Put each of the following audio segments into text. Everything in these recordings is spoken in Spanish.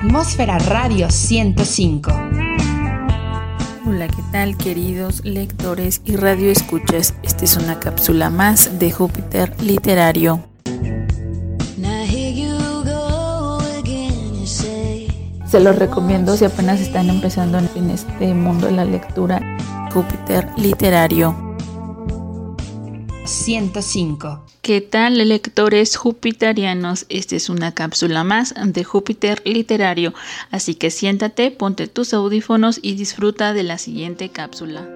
Atmósfera Radio 105. Hola, ¿qué tal queridos lectores y radioescuchas? Esta es una cápsula más de Júpiter Literario. Se los recomiendo si apenas están empezando en este mundo de la lectura. Júpiter Literario. 105. ¿Qué tal lectores jupiterianos? Esta es una cápsula más de Júpiter Literario, así que siéntate, ponte tus audífonos y disfruta de la siguiente cápsula.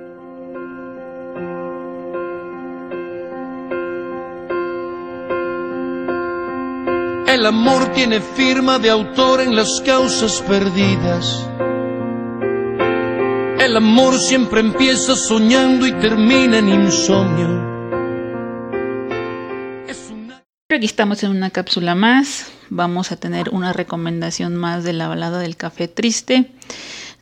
El amor tiene firma de autor en las causas perdidas. El amor siempre empieza soñando y termina en insomnio. Aquí estamos en una cápsula más. Vamos a tener una recomendación más de la balada del café triste.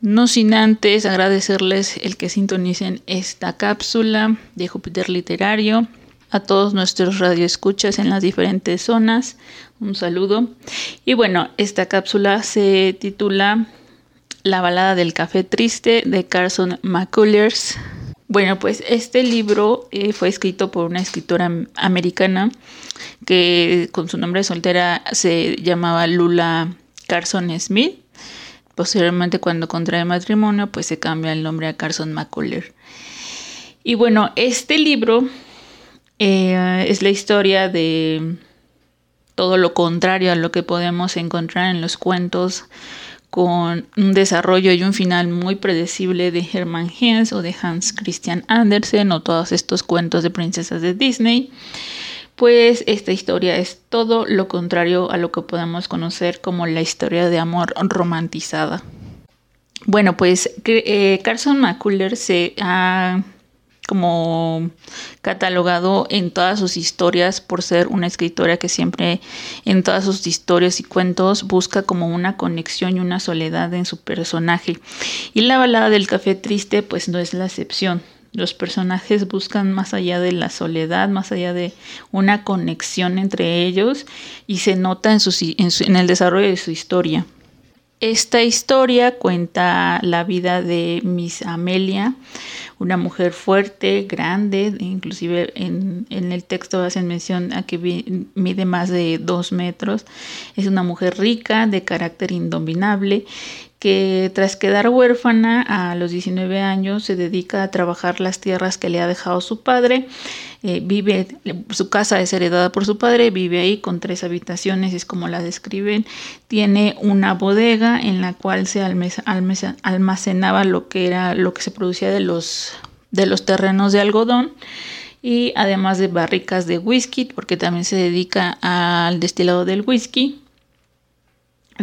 No sin antes agradecerles el que sintonicen esta cápsula de Júpiter Literario. A todos nuestros radioescuchas en las diferentes zonas. Un saludo. Y bueno, esta cápsula se titula La balada del café triste de Carson McCullers. Bueno, pues este libro eh, fue escrito por una escritora americana que con su nombre soltera se llamaba Lula Carson Smith. Posteriormente, cuando contrae matrimonio, pues se cambia el nombre a Carson McCuller. Y bueno, este libro eh, es la historia de todo lo contrario a lo que podemos encontrar en los cuentos con un desarrollo y un final muy predecible de Hermann Hesse o de Hans Christian Andersen o todos estos cuentos de princesas de Disney, pues esta historia es todo lo contrario a lo que podemos conocer como la historia de amor romantizada. Bueno, pues eh, Carson McCullers se ha como catalogado en todas sus historias por ser una escritora que siempre en todas sus historias y cuentos busca como una conexión y una soledad en su personaje. Y la balada del café triste pues no es la excepción. Los personajes buscan más allá de la soledad, más allá de una conexión entre ellos y se nota en, en el desarrollo de su historia. Esta historia cuenta la vida de Miss Amelia, una mujer fuerte, grande, inclusive en, el texto hacen mención a que mide más de dos metros. Es una mujer rica, de carácter indominable, que tras quedar huérfana a los 19 años se dedica a trabajar las tierras que le ha dejado su padre. Eh, vive, su casa es heredada por su padre, vive ahí con tres habitaciones, es como la describen. Tiene una bodega en la cual se almacenaba lo que era lo que se producía de los, de los terrenos de algodón y además de barricas de whisky, porque también se dedica al destilado del whisky.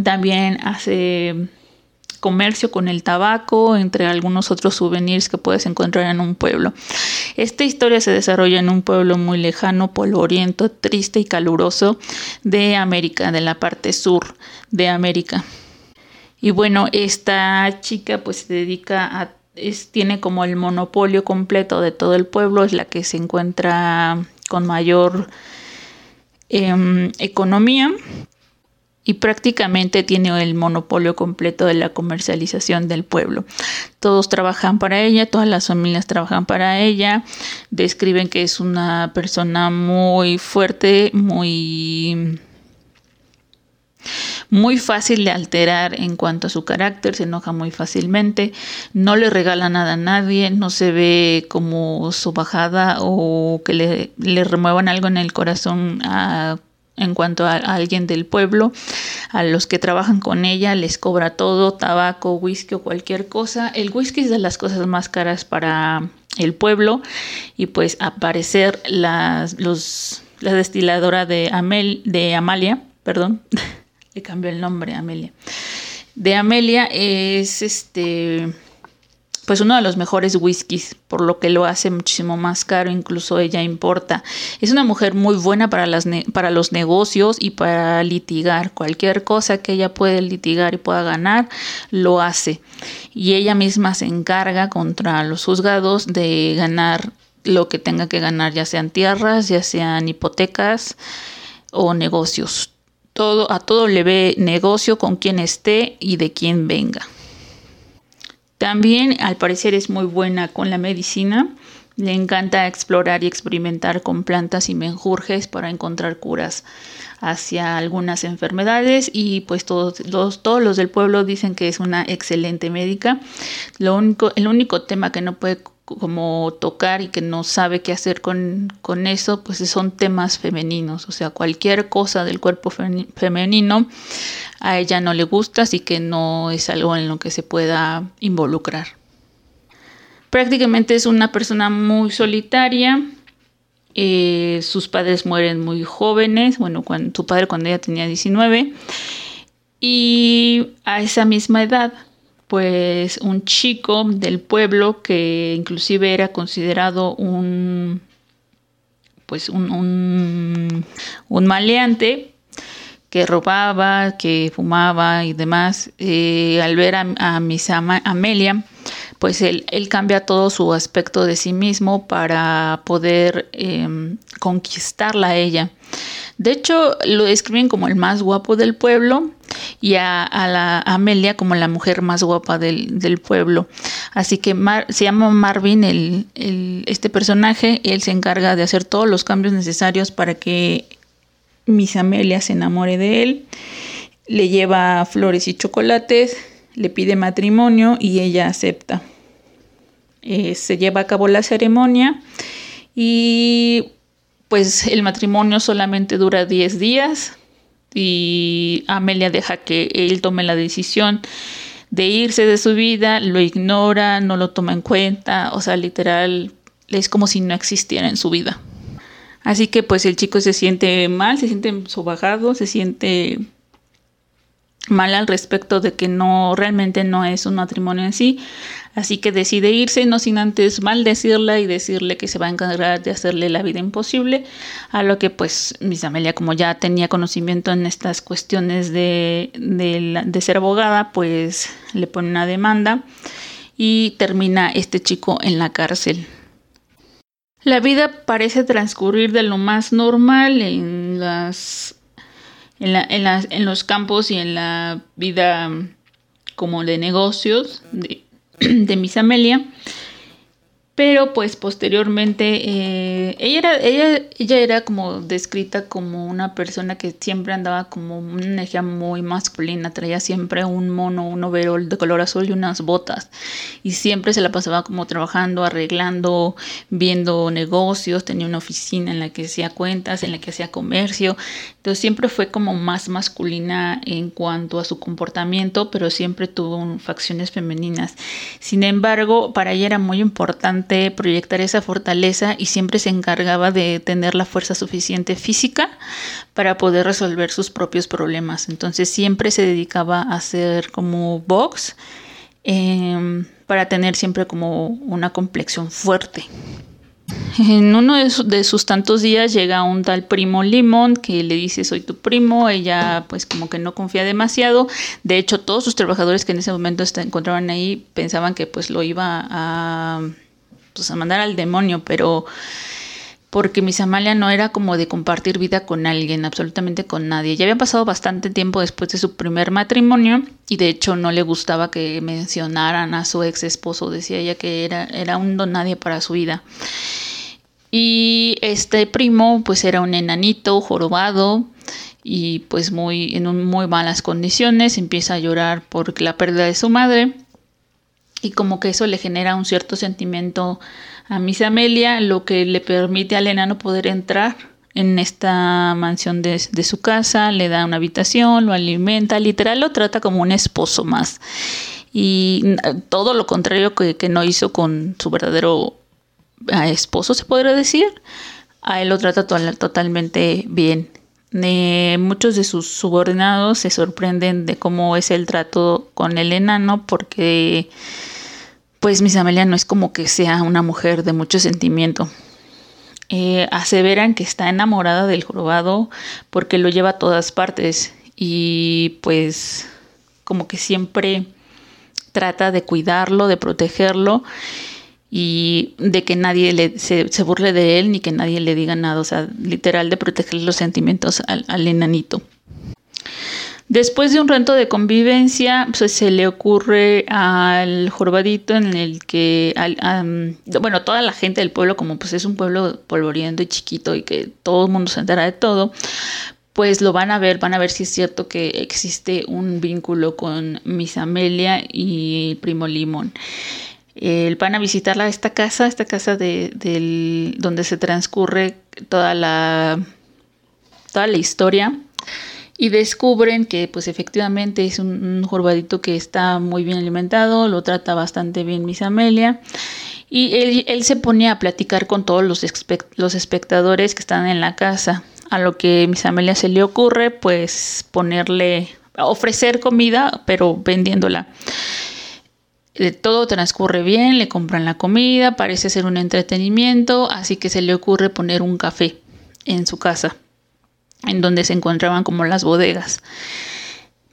También hace comercio con el tabaco, entre algunos otros souvenirs que puedes encontrar en un pueblo. Esta historia se desarrolla en un pueblo muy lejano, polvoriento, triste y caluroso de América, de la parte sur de América. Y bueno, esta chica pues se dedica a tiene como el monopolio completo de todo el pueblo, es la que se encuentra con mayor em, economía y prácticamente tiene el monopolio completo de la comercialización del pueblo. Todos trabajan para ella, todas las familias trabajan para ella, describen que es una persona muy fuerte, muy muy fácil de alterar en cuanto a su carácter, se enoja muy fácilmente, no le regala nada a nadie, no se ve como su bajada o que le, le remuevan algo en el corazón a en cuanto a, alguien del pueblo, a los que trabajan con ella les cobra todo, tabaco, whisky o cualquier cosa. El whisky es de las cosas más caras para el pueblo y pues aparecer las, los, la destiladora de, Amel, de Amalia, perdón, le cambió el nombre Amelia, de Amelia es este pues uno de los mejores whiskies, por lo que lo hace muchísimo más caro, incluso ella importa. Es una mujer muy buena para, las para los negocios y para litigar. Cualquier cosa que ella puede litigar y pueda ganar, lo hace. Y ella misma se encarga contra los juzgados de ganar lo que tenga que ganar, ya sean tierras, ya sean hipotecas o negocios todo, a todo le ve negocio con quien esté y de quién venga. También al parecer es muy buena con la medicina. Le encanta explorar y experimentar con plantas y menjurjes para encontrar curas hacia algunas enfermedades y pues todos los, todos los del pueblo dicen que es una excelente médica. Lo único, el único tema que no puede como tocar y que no sabe qué hacer con, con eso, pues son temas femeninos, o sea, cualquier cosa del cuerpo femenino a ella no le gusta, así que no es algo en lo que se pueda involucrar. Prácticamente es una persona muy solitaria, eh, sus padres mueren muy jóvenes, bueno, cuando, su padre cuando ella tenía 19, y a esa misma edad pues un chico del pueblo que inclusive era considerado un pues un, un, maleante que robaba, que fumaba y demás, eh, al ver a, a Amelia, pues él, cambia todo su aspecto de sí mismo para poder em, conquistarla a ella. De hecho, lo describen como el más guapo del pueblo y a, la Amelia como la mujer más guapa del, pueblo. Así que se llama Marvin el, este personaje, él se encarga de hacer todos los cambios necesarios para que Miss Amelia se enamore de él. Le lleva flores y chocolates, le pide matrimonio y ella acepta. Eh, se lleva a cabo la ceremonia y pues el matrimonio solamente dura 10 días y Amelia deja que él tome la decisión de irse de su vida, lo ignora, no lo toma en cuenta, o sea, literal, es como si no existiera en su vida. Así que pues el chico se siente mal, se siente sobajado, se siente mal al respecto de que no realmente no es un matrimonio en sí, así que decide irse no sin antes maldecirla y decirle que se va a encargar de hacerle la vida imposible, a lo que pues Miss Amelia como ya tenía conocimiento en estas cuestiones de, de ser abogada, pues le pone una demanda y termina este chico en la cárcel. La vida parece transcurrir de lo más normal en las en, la, en, en los campos y en la vida mm, como de negocios de, de Miss Amelia pero pues posteriormente eh, ella, era, ella, ella era como descrita como una persona que siempre andaba como una energía muy masculina, traía siempre un mono, un overol de color azul y unas botas y siempre se la pasaba como trabajando, arreglando, viendo negocios, tenía una oficina en la que hacía cuentas, en la que hacía comercio, entonces siempre fue como más masculina en cuanto a su comportamiento, pero siempre tuvo facciones femeninas. Sin embargo, para ella era muy importante proyectar esa fortaleza y siempre se encargaba de tener la fuerza suficiente física para poder resolver sus propios problemas. Entonces siempre se dedicaba a hacer como box em, para tener siempre como una complexión fuerte. En uno de, sus tantos días llega un tal primo Limón que le dice soy tu primo, ella pues como que no confía demasiado, de hecho todos sus trabajadores que en ese momento se encontraban ahí pensaban que pues lo iba a pues, a mandar al demonio, pero porque Miss Amalia no era como de compartir vida con alguien, absolutamente con nadie. Ya había pasado bastante tiempo después de su primer matrimonio y de hecho no le gustaba que mencionaran a su ex esposo, decía ella que era, era un don nadie para su vida. Y este primo pues era un enanito jorobado y pues muy en muy malas condiciones, empieza a llorar por la pérdida de su madre y como que eso le genera un cierto sentimiento a Miss Amelia, lo que le permite al enano poder entrar en esta mansión de, su casa, le da una habitación, lo alimenta, literal lo trata como un esposo más. Y todo lo contrario que, no hizo con su verdadero ah, esposo, se podría decir, a él lo trata totalmente bien. muchos de sus subordinados se sorprenden de cómo es el trato con el enano porque pues Miss Amelia no es como que sea una mujer de mucho sentimiento. Eh, aseveran que está enamorada del jorobado porque lo lleva a todas partes y pues como que siempre trata de cuidarlo, de protegerlo y de que nadie le, se, burle de él ni que nadie le diga nada, o sea, literal de proteger los sentimientos al, al enanito. Después de un rato de convivencia, pues, se le ocurre al jorobadito en el que, bueno, toda la gente del pueblo, como pues es un pueblo polvoriento y chiquito y que todo el mundo se entera de todo, pues lo van a ver, van a ver si es cierto que existe un vínculo con Miss Amelia y Primo Limón. van a visitarla esta casa, esta casa de, donde se transcurre toda la, toda la historia y descubren que pues efectivamente es un, jorobadito que está muy bien alimentado, lo trata bastante bien Miss Amelia y él, se pone a platicar con todos los, los espectadores que están en la casa, a lo que Miss Amelia se le ocurre pues ponerle, ofrecer comida pero vendiéndola. Eh, todo transcurre bien, le compran la comida, parece ser un entretenimiento, así que se le ocurre poner un café en su casa en donde se encontraban como las bodegas.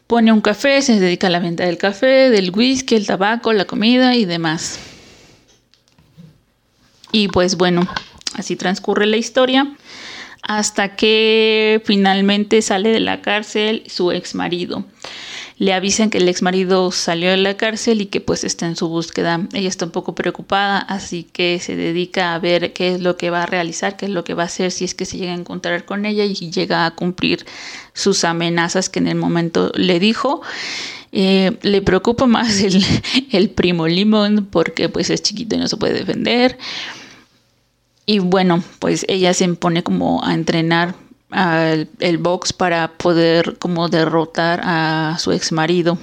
Pone un café, se dedica a la venta del café, del whisky, el tabaco, la comida y demás. Y pues bueno, así transcurre la historia hasta que finalmente sale de la cárcel su ex marido le avisan que el ex marido salió de la cárcel y que pues está en su búsqueda. Ella está un poco preocupada, así que se dedica a ver qué es lo que va a realizar, qué es lo que va a hacer si es que se llega a encontrar con ella y llega a cumplir sus amenazas que en el momento le dijo. Eh, le preocupa más el, el primo Limón porque pues es chiquito y no se puede defender. Y bueno, pues ella se pone como a entrenar el box para poder como derrotar a su ex marido.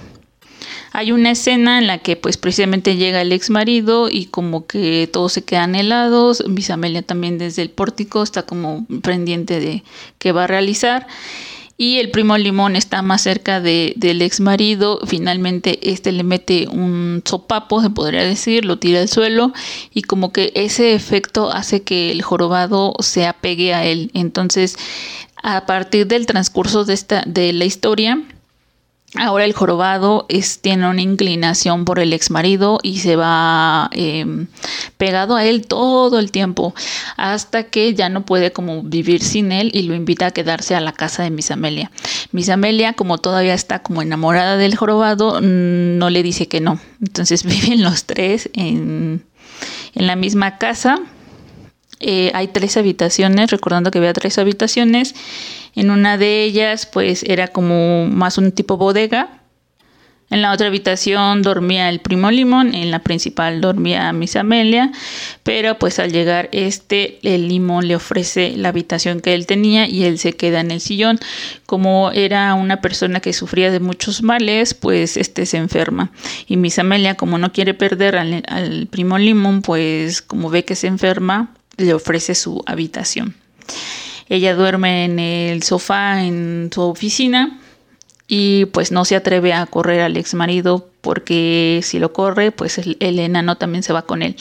Hay una escena en la que pues precisamente llega el ex marido y como que todos se quedan helados, Bisamelia también desde el pórtico está como pendiente de qué va a realizar y el primo Limón está más cerca de, del ex marido. Finalmente este le mete un sopapo, se podría decir, lo tira al suelo y como que ese efecto hace que el jorobado se apegue a él. Entonces, a partir del transcurso de, esta, de la historia, Ahora el jorobado es, tiene una inclinación por el ex marido y se va em, pegado a él todo el tiempo hasta que ya no puede como vivir sin él y lo invita a quedarse a la casa de Miss Amelia. Miss Amelia, como todavía está como enamorada del jorobado, mm, no le dice que no. Entonces viven los tres en, en la misma casa. Eh, hay tres habitaciones, recordando que había tres habitaciones en una de ellas, pues era como más un tipo bodega. En la otra habitación dormía el primo Limón, en la principal dormía Miss Amelia, pero pues al llegar este, el Limón le ofrece la habitación que él tenía y él se queda en el sillón. Como era una persona que sufría de muchos males, pues este se enferma. Y Miss Amelia, como no quiere perder al, al primo Limón, pues como ve que se enferma, le ofrece su habitación. Ella duerme en el sofá en su oficina y pues no se atreve a correr al ex marido porque si lo corre pues el, enano también se va con él.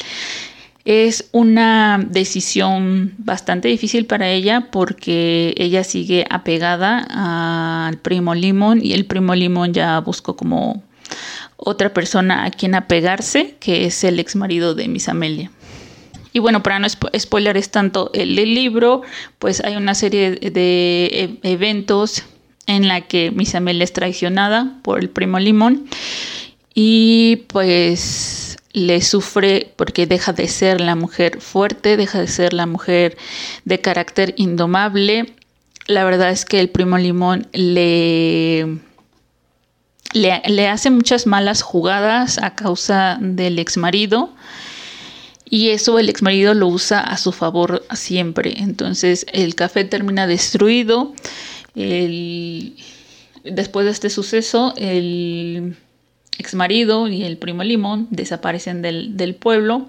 Es una decisión bastante difícil para ella porque ella sigue apegada al primo Limón y el primo Limón ya buscó como otra persona a quien apegarse, que es el ex marido de Miss Amelia. Y bueno, para no spoiler es tanto el, libro, pues hay una serie de e, eventos en la que Misamel es traicionada por el primo Limón y pues le sufre porque deja de ser la mujer fuerte, deja de ser la mujer de carácter indomable. La verdad es que el primo Limón le, le, le hace muchas malas jugadas a causa del ex marido y eso el ex marido lo usa a su favor siempre. Entonces el café termina destruido. después de este suceso, el ex marido y el primo Limón desaparecen del, del pueblo.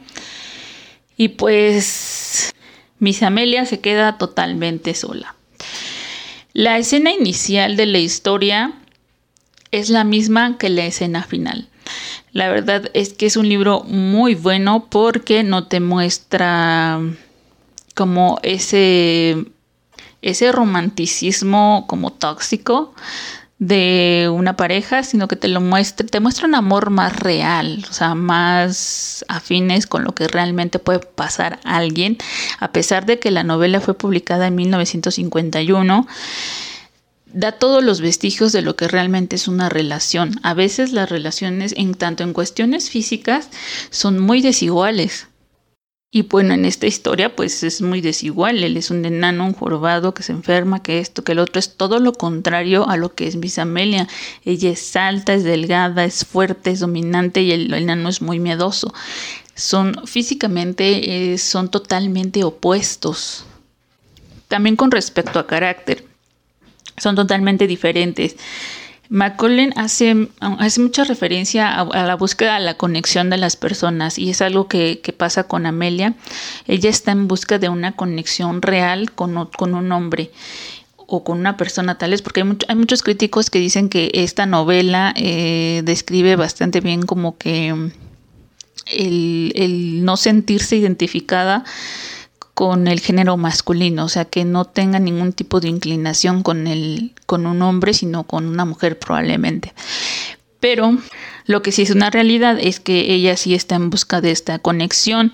Y pues Miss Amelia se queda totalmente sola. La escena inicial de la historia es la misma que la escena final. La verdad es que es un libro muy bueno porque no te muestra como ese, ese romanticismo como tóxico de una pareja, sino que te lo muestra, te muestra un amor más real, o sea, más afines con lo que realmente puede pasar a alguien, a pesar de que la novela fue publicada en 1951 da todos los vestigios de lo que realmente es una relación. A veces las relaciones, en tanto en cuestiones físicas, son muy desiguales. Y bueno, en esta historia pues es muy desigual. Él es un enano, un jorobado que se enferma, que esto, que el otro. Es todo lo contrario a lo que es Miss Amelia. Ella es alta, es delgada, es fuerte, es dominante y el, enano es muy miedoso. Son físicamente, eh, son totalmente opuestos. También con respecto a carácter, son totalmente diferentes. Macaulay hace, hace mucha referencia a, la búsqueda de la conexión de las personas y es algo que, pasa con Amelia. Ella está en busca de una conexión real con, con un hombre o con una persona tal es porque hay, hay, muchos críticos que dicen que esta novela eh, describe bastante bien como que el, el no sentirse identificada con el género masculino, o sea, que no tenga ningún tipo de inclinación con, el, con un hombre, sino con una mujer probablemente. Pero lo que sí es una realidad es que ella sí está en busca de esta conexión.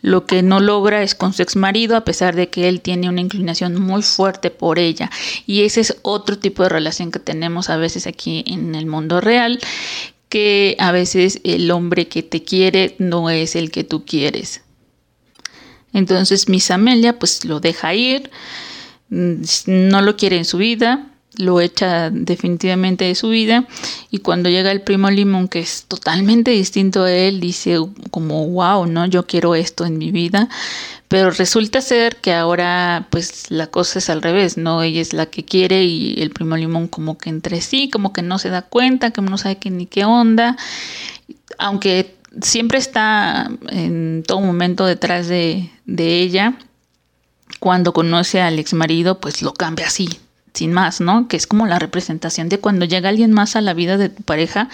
Lo que no logra es con su ex marido, a pesar de que él tiene una inclinación muy fuerte por ella. Y ese es otro tipo de relación que tenemos a veces aquí en el mundo real, que a veces el hombre que te quiere no es el que tú quieres. Entonces Miss Amelia pues lo deja ir, mm, no lo quiere en su vida, lo echa definitivamente de su vida y cuando llega el primo Limón que es totalmente distinto a él dice como wow no yo quiero esto en mi vida pero resulta ser que ahora pues la cosa es al revés no ella es la que quiere y el primo Limón como que entre sí como que no se da cuenta que no sabe qué ni qué onda. Aunque siempre está en todo momento detrás de, ella. Cuando conoce al ex marido, pues lo cambia así, sin más, ¿no? Que es como la representación de cuando llega alguien más a la vida de tu pareja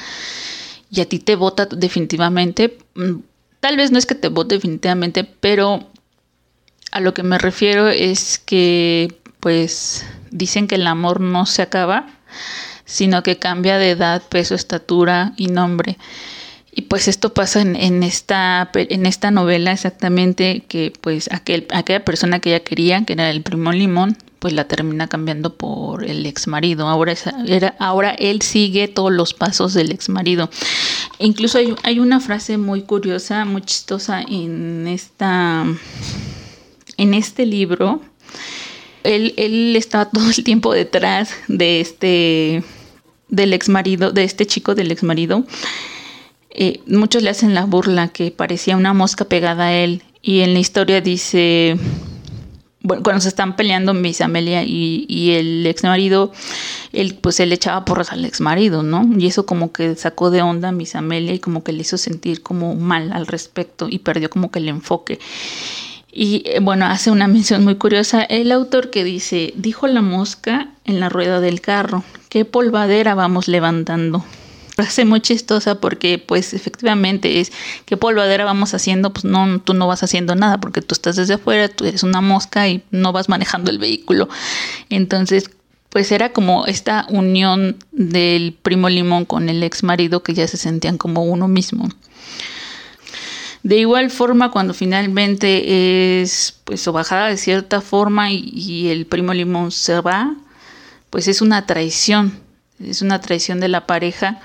y a ti te vota definitivamente. Mm, tal vez no es que te vote definitivamente, pero a lo que me refiero es que, pues, dicen que el amor no se acaba, sino que cambia de edad, peso, estatura y nombre. Y pues esto pasa en, esta, en esta novela exactamente que pues aquel, aquella persona que ella quería, que era el primo Limón, pues la termina cambiando por el ex marido. Ahora, era, ahora él sigue todos los pasos del ex marido. Incluso hay, hay una frase muy curiosa, muy chistosa en, esta, en este libro. Él, él estaba todo el tiempo detrás de este del ex marido, de este chico del ex marido eh, muchos le hacen la burla que parecía una mosca pegada a él y en la historia dice, bueno, cuando se están peleando Miss Amelia y, el ex marido, él pues él echaba porras al ex marido, ¿no? Y eso como que sacó de onda a Miss Amelia y como que le hizo sentir como mal al respecto y perdió como que el enfoque. Y eh, bueno, hace una mención muy curiosa el autor que dice, dijo la mosca en la rueda del carro, ¿qué polvadera vamos levantando? Frase muy chistosa porque pues efectivamente es que polvadera vamos haciendo, pues no, tú no vas haciendo nada porque tú estás desde afuera, tú eres una mosca y no vas manejando el vehículo. Entonces, pues era como esta unión del primo Limón con el ex marido que ya se sentían como uno mismo. De igual forma, cuando finalmente es pues bajada de cierta forma y el primo Limón se va, pues es una traición, es una traición de la pareja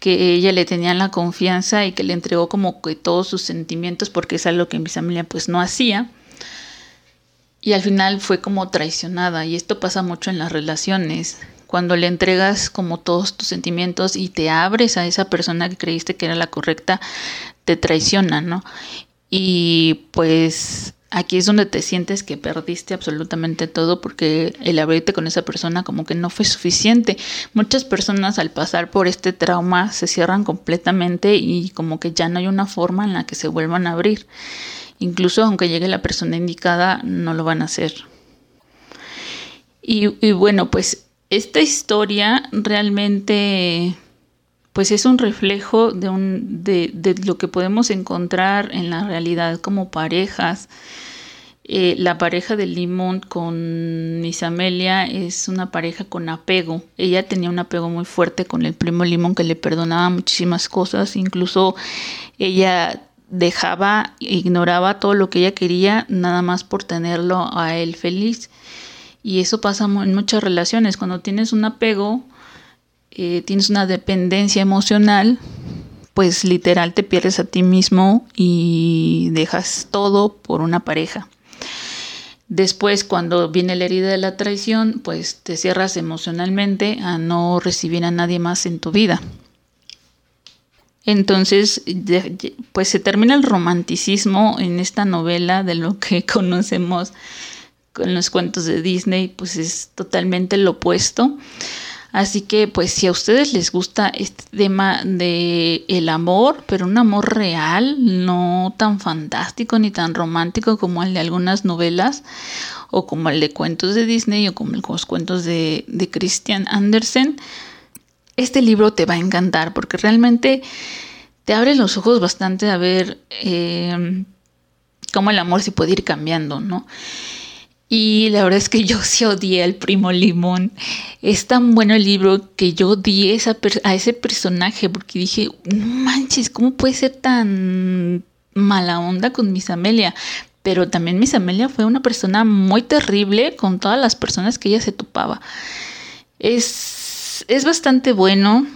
que ella le tenía la confianza y que le entregó como que todos sus sentimientos porque es algo que mi familia pues no hacía. Y al final fue como traicionada y esto pasa mucho en las relaciones. Cuando le entregas como todos tus sentimientos y te abres a esa persona que creíste que era la correcta te traiciona no y pues aquí es donde te sientes que perdiste absolutamente todo porque el abrirte con esa persona como que no fue suficiente. Muchas personas al pasar por este trauma se cierran completamente y como que ya no hay una forma en la que se vuelvan a abrir. Incluso aunque llegue la persona indicada, no lo van a hacer. Y, y bueno, pues esta historia realmente pues es un reflejo de, lo que podemos encontrar en la realidad como parejas. Eh, la pareja de Limón con Isamelia es una pareja con apego. Ella tenía un apego muy fuerte con el primo Limón que le perdonaba muchísimas cosas. Incluso ella dejaba, ignoraba todo lo que ella quería nada más por tenerlo a él feliz. Y eso pasa en muchas relaciones. Cuando tienes un apego, eh, tienes una dependencia emocional, pues literal te pierdes a ti mismo y dejas todo por una pareja. Después, cuando viene la herida de la traición, pues te cierras emocionalmente a no recibir a nadie más en tu vida. Entonces, pues se termina el romanticismo en esta novela de lo que conocemos con los cuentos de Disney, pues es totalmente lo opuesto. Así que pues si a ustedes les gusta este tema de el amor, pero un amor real, no tan fantástico ni tan romántico como el de algunas novelas o como el de cuentos de Disney o como los cuentos de, de Christian Andersen, este libro te va a encantar porque realmente te abre los ojos bastante a ver eh, cómo el amor se puede ir cambiando, ¿no? Y la verdad es que yo sí odié al primo Limón. Es tan bueno el libro que yo odié a ese personaje porque dije, no manches, ¿cómo puede ser tan mala onda con Miss Amelia? Pero también Miss Amelia fue una persona muy terrible con todas las personas que ella se topaba. Es, es bastante bueno,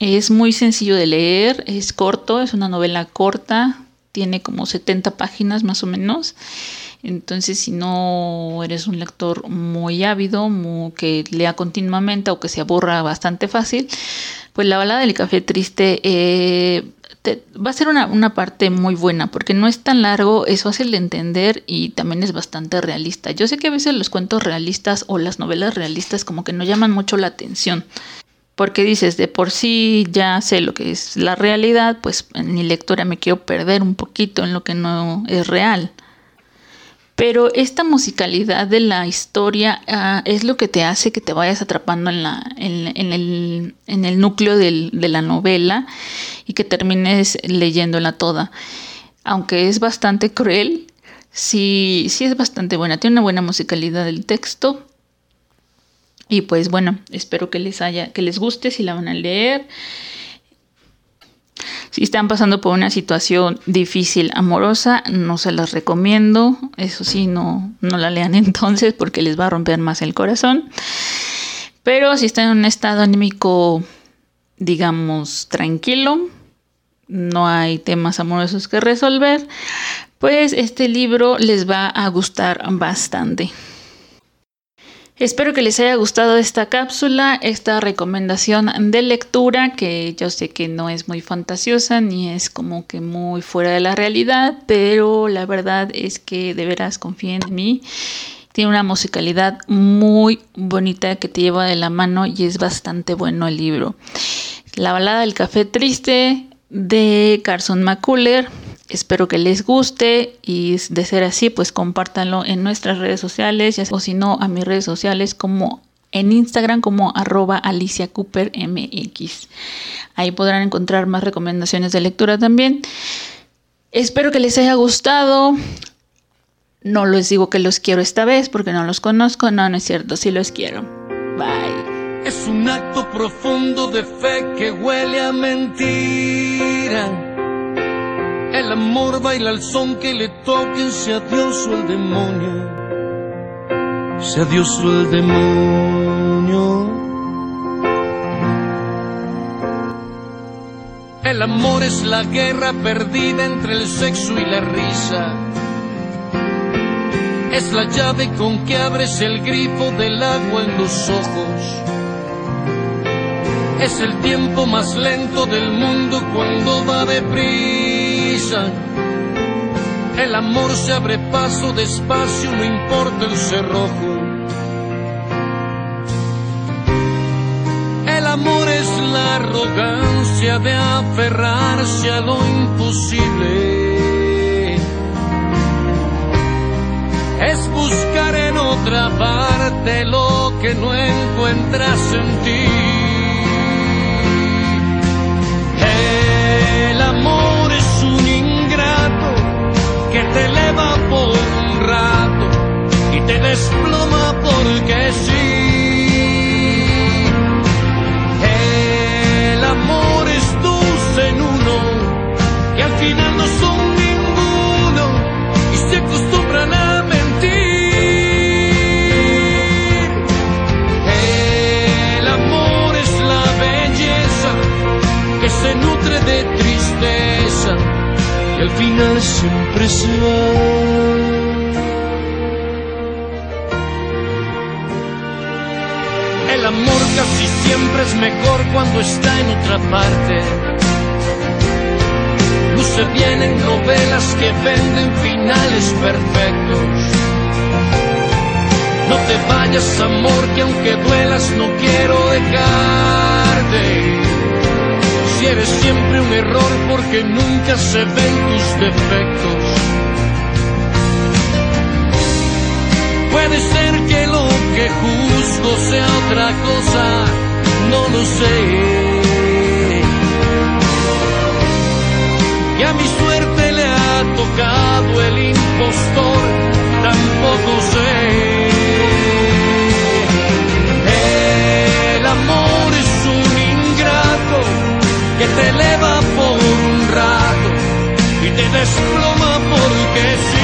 es muy sencillo de leer, es corto, es una novela corta, tiene como 70 páginas más o menos. Entonces, si no eres un lector muy ávido, que lea continuamente o que se aburra bastante fácil, pues la balada del café triste eh, va a ser una, parte muy buena porque no es tan largo, es fácil de entender y también es bastante realista. Yo sé que a veces los cuentos realistas o las novelas realistas como que no llaman mucho la atención. Porque dices, de por sí ya sé lo que es la realidad, pues en mi lectura me quiero perder un poquito en lo que no es real. Pero esta musicalidad de la historia ah, es lo que te hace que te vayas atrapando en, el, núcleo de la novela y que termines leyéndola toda. Aunque es bastante cruel, sí, sí es bastante buena. Tiene una buena musicalidad del texto. Y pues bueno, espero que les haya, que les guste si la van a leer. Si están pasando por una situación difícil amorosa, no se las recomiendo. Eso sí, no, no la lean entonces porque les va a romper más el corazón. Pero si están en un estado anímico, digamos, tranquilo, no hay temas amorosos que resolver, pues este libro les va a gustar bastante. Espero que les haya gustado esta cápsula, esta recomendación de lectura, que yo sé que no es muy fantasiosa ni es como que muy fuera de la realidad, pero la verdad es que de veras confíen en mí. Tiene una musicalidad muy bonita que te lleva de la mano y es bastante bueno el libro. La balada del café triste de Carson McCuller Espero que les guste y de ser así, pues compártanlo en nuestras redes sociales o si no a mis redes sociales como en Instagram como arroba Alicia Cooper MX. Ahí podrán encontrar más recomendaciones de lectura también. Espero que les haya gustado. No les digo que los quiero esta vez porque no los conozco. No, no es cierto, sí los quiero. Bye. Es un acto profundo de fe que huele a mentira el amor baila al son que le toquen, sea Dios o el demonio. Sea Dios o el demonio. El amor es la guerra perdida entre el sexo y la risa. Es la llave con que abres el grifo del agua en los ojos. Es el tiempo más lento del mundo cuando va deprisa el amor se abre paso despacio, no importa el cerrojo. El amor es la arrogancia de aferrarse a lo imposible. Es buscar en otra parte lo que no encuentras en ti. Siempre se va. El amor casi siempre es mejor cuando está en otra parte. Luce bien en novelas que venden finales perfectos. No te vayas, amor, que aunque duelas no quiero dejarte. Eres siempre un error porque nunca se ven tus defectos. Puede ser que lo que juzgo sea otra cosa, no lo sé. Y a mi suerte le ha tocado el impostor, tampoco sé. Que te eleva por un rato y te desploma porque sí.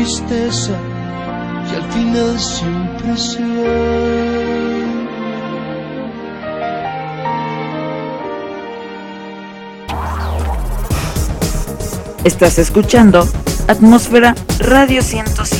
Tristeza y al final siempre se va. Estás escuchando Atmósfera Radio 105.